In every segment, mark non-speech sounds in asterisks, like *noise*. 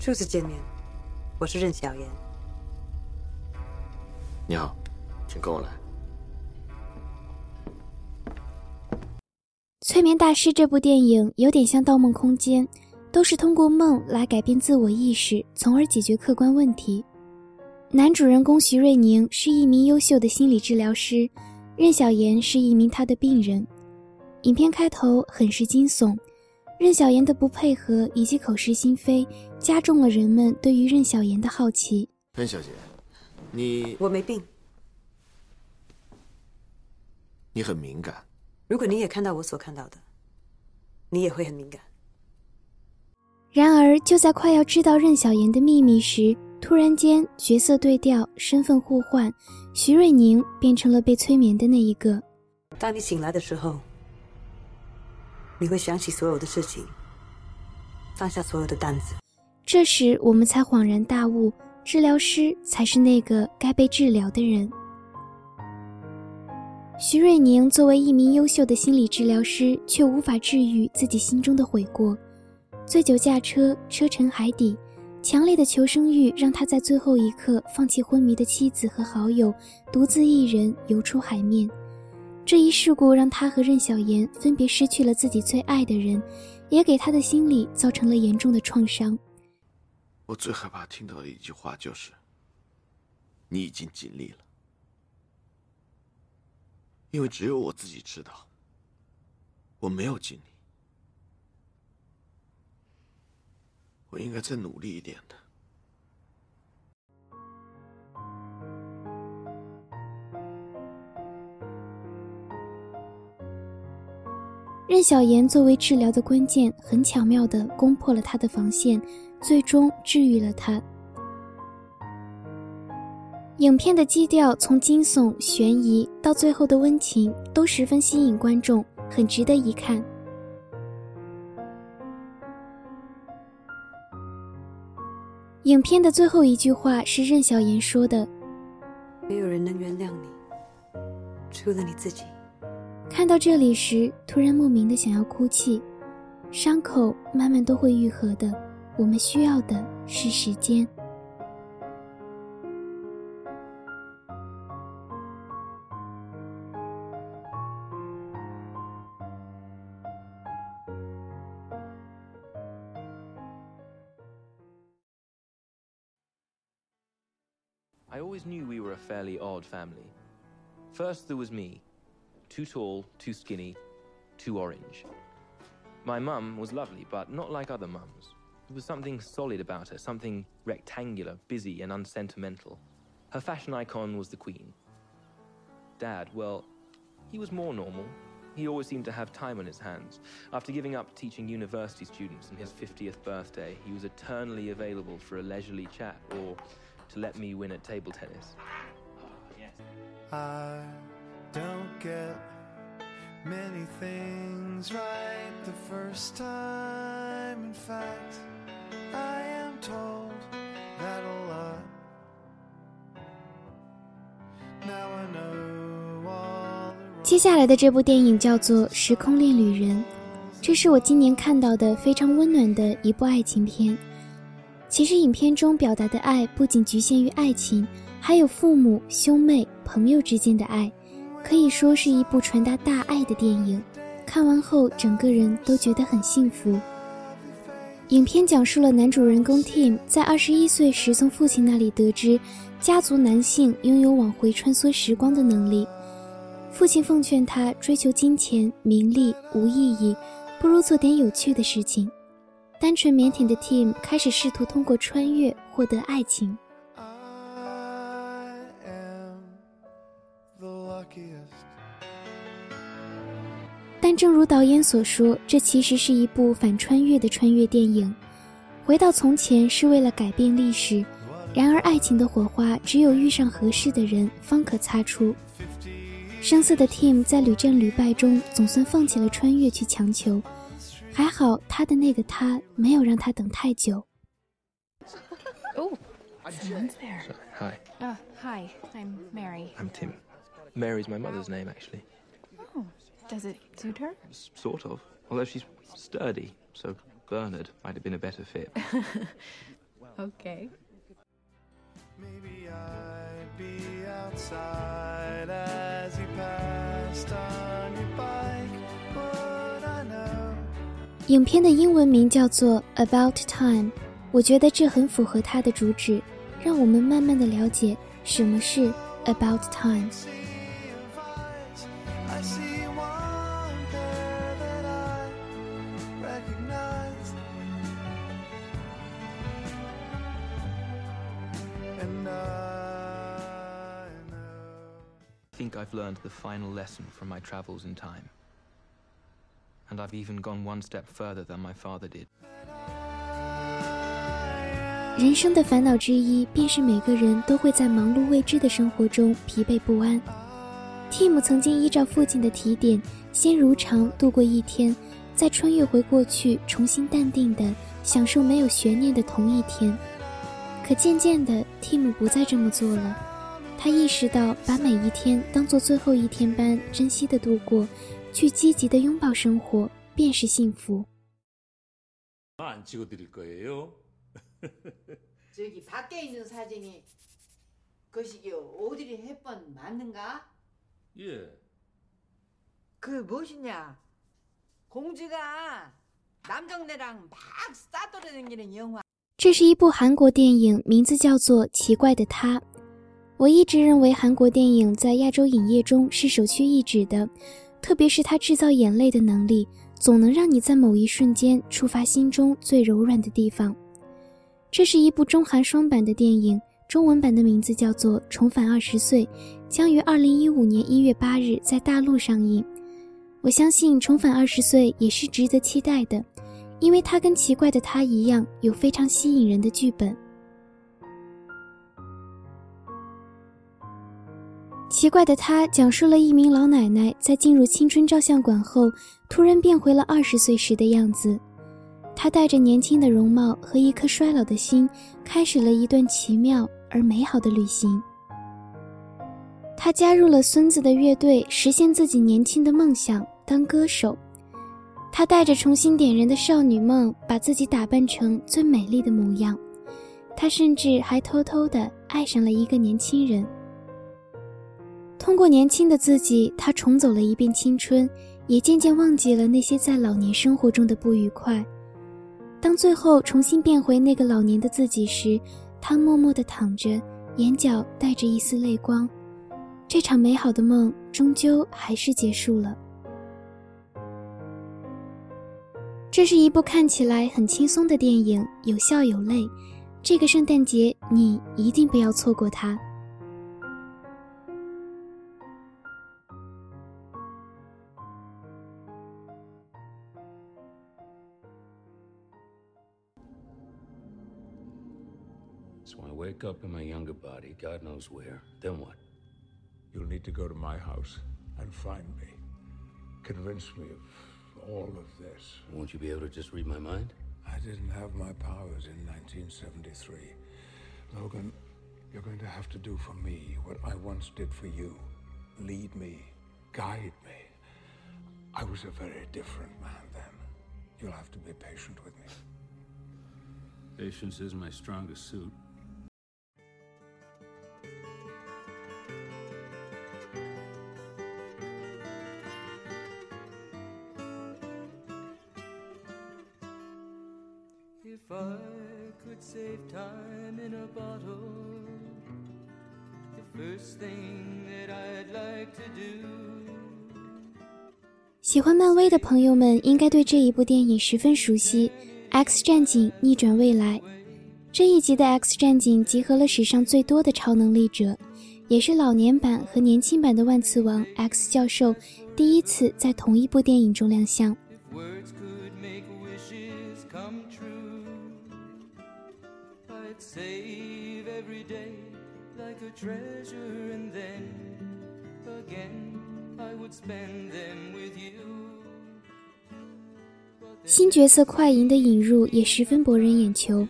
初次见面，我是任小妍。你好，请跟我来。《催眠大师》这部电影有点像《盗梦空间》，都是通过梦来改变自我意识，从而解决客观问题。男主人公徐瑞宁是一名优秀的心理治疗师，任小妍是一名他的病人。影片开头很是惊悚，任小妍的不配合以及口是心非，加重了人们对于任小妍的好奇。任小姐，你我没病。你很敏感。如果你也看到我所看到的，你也会很敏感。然而，就在快要知道任小妍的秘密时，突然间，角色对调，身份互换，徐瑞宁变成了被催眠的那一个。当你醒来的时候，你会想起所有的事情，放下所有的担子。这时，我们才恍然大悟，治疗师才是那个该被治疗的人。徐瑞宁作为一名优秀的心理治疗师，却无法治愈自己心中的悔过，醉酒驾车，车沉海底。强烈的求生欲让他在最后一刻放弃昏迷的妻子和好友，独自一人游出海面。这一事故让他和任小妍分别失去了自己最爱的人，也给他的心理造成了严重的创伤。我最害怕听到的一句话就是：“你已经尽力了。”因为只有我自己知道，我没有尽力。我应该再努力一点的。任小妍作为治疗的关键，很巧妙的攻破了他的防线，最终治愈了他。影片的基调从惊悚、悬疑到最后的温情，都十分吸引观众，很值得一看。影片的最后一句话是任小妍说的：“没有人能原谅你，除了你自己。”看到这里时，突然莫名的想要哭泣。伤口慢慢都会愈合的，我们需要的是时间。I always knew we were a fairly odd family. First, there was me. Too tall, too skinny, too orange. My mum was lovely, but not like other mums. There was something solid about her, something rectangular, busy, and unsentimental. Her fashion icon was the Queen. Dad, well, he was more normal. He always seemed to have time on his hands. After giving up teaching university students on his 50th birthday, he was eternally available for a leisurely chat or to let me win at table tennis. Ah, yes. I don't get many things right the first time. In fact, I am told that a lot. Now I know all. 接下来的这部电影叫做《时空恋旅人》，这是我今年看到的非常温暖的一部爱情片。其实，影片中表达的爱不仅局限于爱情，还有父母、兄妹、朋友之间的爱，可以说是一部传达大爱的电影。看完后，整个人都觉得很幸福。影片讲述了男主人公 Tim 在二十一岁时从父亲那里得知，家族男性拥有往回穿梭时光的能力。父亲奉劝他追求金钱、名利无意义，不如做点有趣的事情。单纯腼腆的 Tim 开始试图通过穿越获得爱情。但正如导演所说，这其实是一部反穿越的穿越电影。回到从前是为了改变历史，然而爱情的火花只有遇上合适的人方可擦出。生涩的 Tim 在屡战屡败中，总算放弃了穿越去强求。还好他的那个他没有让他等太久。Oh, someone's there. Hi, Uh, hi, I'm Mary. I'm Tim. Mary's my mother's name, actually. Oh, does it suit her? S- sort of. Although she's sturdy, so Bernard might have been a better fit. *laughs* Okay. Maybe I'd be outside as you passed on your bike. Would I know? 影片的英文名叫做《About Time》，我觉得这很符合它的主旨，让我们慢慢的了解什么是 About Time。 Think I've learned the final lesson from my travels in time. And I've even gone one step further than my father did. 人生的烦恼之一，便是每个人都会在忙碌未知的生活中疲惫不安。Tim 曾经依照父亲的提点，先如常度过一天，再穿越回过去，重新淡定的享受没有悬念的同一天。可渐渐的，Tim 不再这么做了。他意识到把每一天当做最后一天般珍惜的度过去积极的拥抱生活便是幸福。这是一部韩国电影名字叫做奇怪的他。我一直认为韩国电影在亚洲影业中是首屈一指的，特别是它制造眼泪的能力，总能让你在某一瞬间触发心中最柔软的地方。这是一部中韩双版的电影，中文版的名字叫做《重返二十岁》，将于二零一五年一月八日在大陆上映。我相信《重返二十岁》也是值得期待的。因为它跟奇怪的他一样，有非常吸引人的剧本。奇怪的他讲述了一名老奶奶在进入青春照相馆后，突然变回了二十岁时的样子。她带着年轻的容貌和一颗衰老的心，开始了一段奇妙而美好的旅行。她加入了孙子的乐队，实现自己年轻的梦想——当歌手。她带着重新点燃的少女梦，把自己打扮成最美丽的模样。她甚至还偷偷地爱上了一个年轻人。通过年轻的自己，他重走了一遍青春，也渐渐忘记了那些在老年生活中的不愉快。当最后重新变回那个老年的自己时，他默默地躺着，眼角带着一丝泪光。这场美好的梦终究还是结束了。这是一部看起来很轻松的电影，有笑有泪。这个圣诞节你一定不要错过它。Wake up in my younger body, God knows where. Then what? You'll need to go to my house and find me. Convince me of all of this. Won't you be able to just read my mind? I didn't have my powers in 1973. Logan, you're going to have to do for me what I once did for you. Lead me, guide me. I was a very different man then. You'll have to be patient with me. Patience is my strongest suit. I could save time in a bottle the first thing that i'd like to do. 喜欢漫威的朋友们应该对这一部电影十分熟悉 x 战警逆转未来。这一集的 x 战警集合了史上最多的超能力者也是老年版和年轻版的万磁王 x 教授第一次在同一部电影中亮相。Save every day like a treasure, and then again I would spend them with you. 新角色快银的引入也十分博人眼球。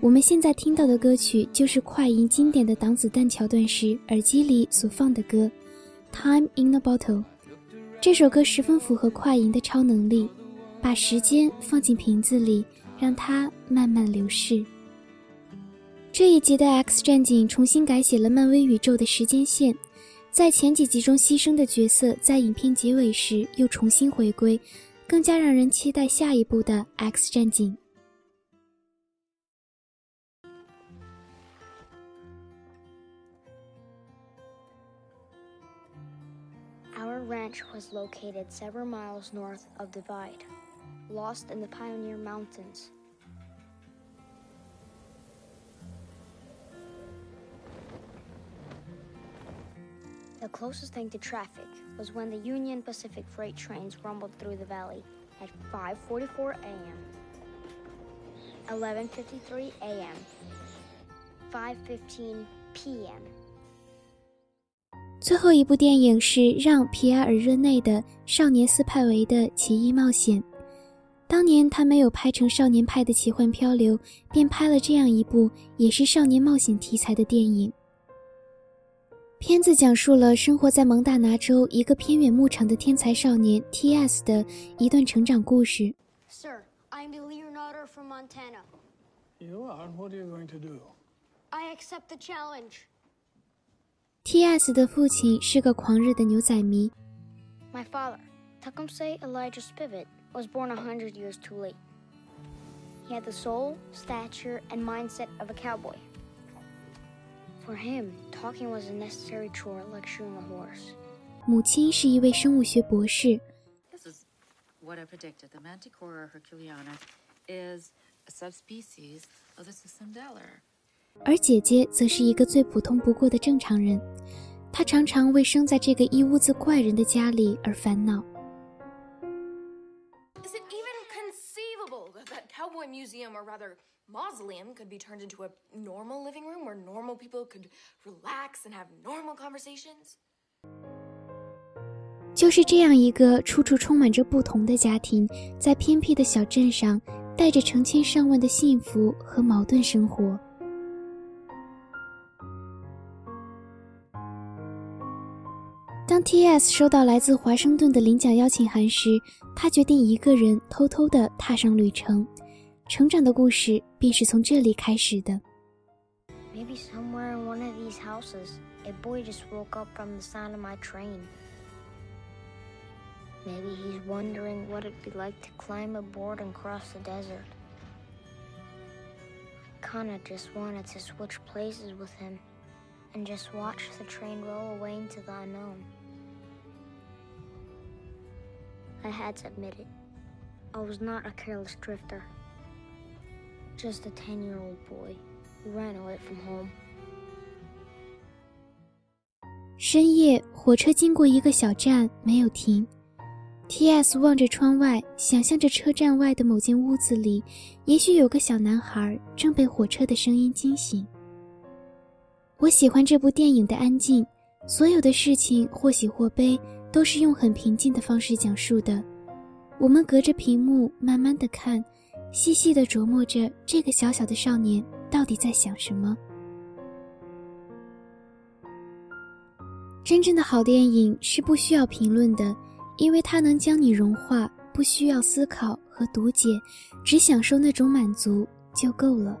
我们现在听到的歌曲就是快银经典的挡子弹桥段时耳机里所放的歌，《Time in a Bottle》。这首歌十分符合快银的超能力，把时间放进瓶子里，让它慢慢流逝。这一集的《X 战警》重新改写了漫威宇宙的时间线，在前几集中牺牲的角色，在影片结尾时又重新回归，更加让人期待下一部的《X 战警》。Our ranch was located several miles north of Divide, lost in the Pioneer Mountains. The closest thing to traffic was when the Union Pacific freight trains rumbled through the valley at 5:44 a.m., 11:53 a.m., 5:15 p.m. 最后一部电影是让皮埃尔热内的《少年斯派维的奇异冒险》。当年他没有拍成《少年派的奇幻漂流》，便拍了这样一部也是少年冒险题材的电影。片子讲述了生活在蒙大拿州一个偏远牧场的天才少年 T.S. 的一段成长故事。 Sir, I'm Leonardo from Montana. You are? What are you going to do? I accept the challenge. T.S. 的父亲是个狂热的牛仔迷。 My father, Tecumseh Elijah Spivot, was born a hundred years too late. He had the soul, stature, and mindset of a cowboy. For him, talking was a necessary chore like shoeing a horse. 母亲是一位生物学博士。This is what I predicted. The Manticora herculeana is a subspecies of the Cicindeller. 而姐姐则是一个最普通不过的正常人，她常常为生在这个一屋子怪人的家里而烦恼。Is it even conceivable that that cowboy museum, or rather mausoleum, could be turned into a normal living room where normal people could relax and have normal conversations? 就是这样一个处处充满着不同的家庭，在偏僻的小镇上，带着成千上万的幸福和矛盾生活。当 T.S. 收到来自华盛顿的领奖邀请函时，他决定一个人偷偷地踏上旅程。成长的故事便是从这里开始的。 Maybe somewhere in one of these houses, a boy just woke up from the sound of my train. Maybe he's wondering what it'd be like to climb aboard and cross the desert. I kinda just wanted to switch places with him and just watch the train roll away into the unknown. I had to admit it. I was not a careless drifter. Just a 10 year old boy who ran away from home. 深夜，火车经过一个小站，没有停。T.S. 望着窗外，想象着车站外的某间屋子里，也许有个小男孩正被火车的声音惊醒。我喜欢这部电影的安静，所有的事情或喜或悲，都是用很平静的方式讲述的。我们隔着屏幕慢慢的看，细细的琢磨着这个小小的少年到底在想什么。真正的好电影是不需要评论的，因为它能将你融化，不需要思考和读解，只享受那种满足就够了。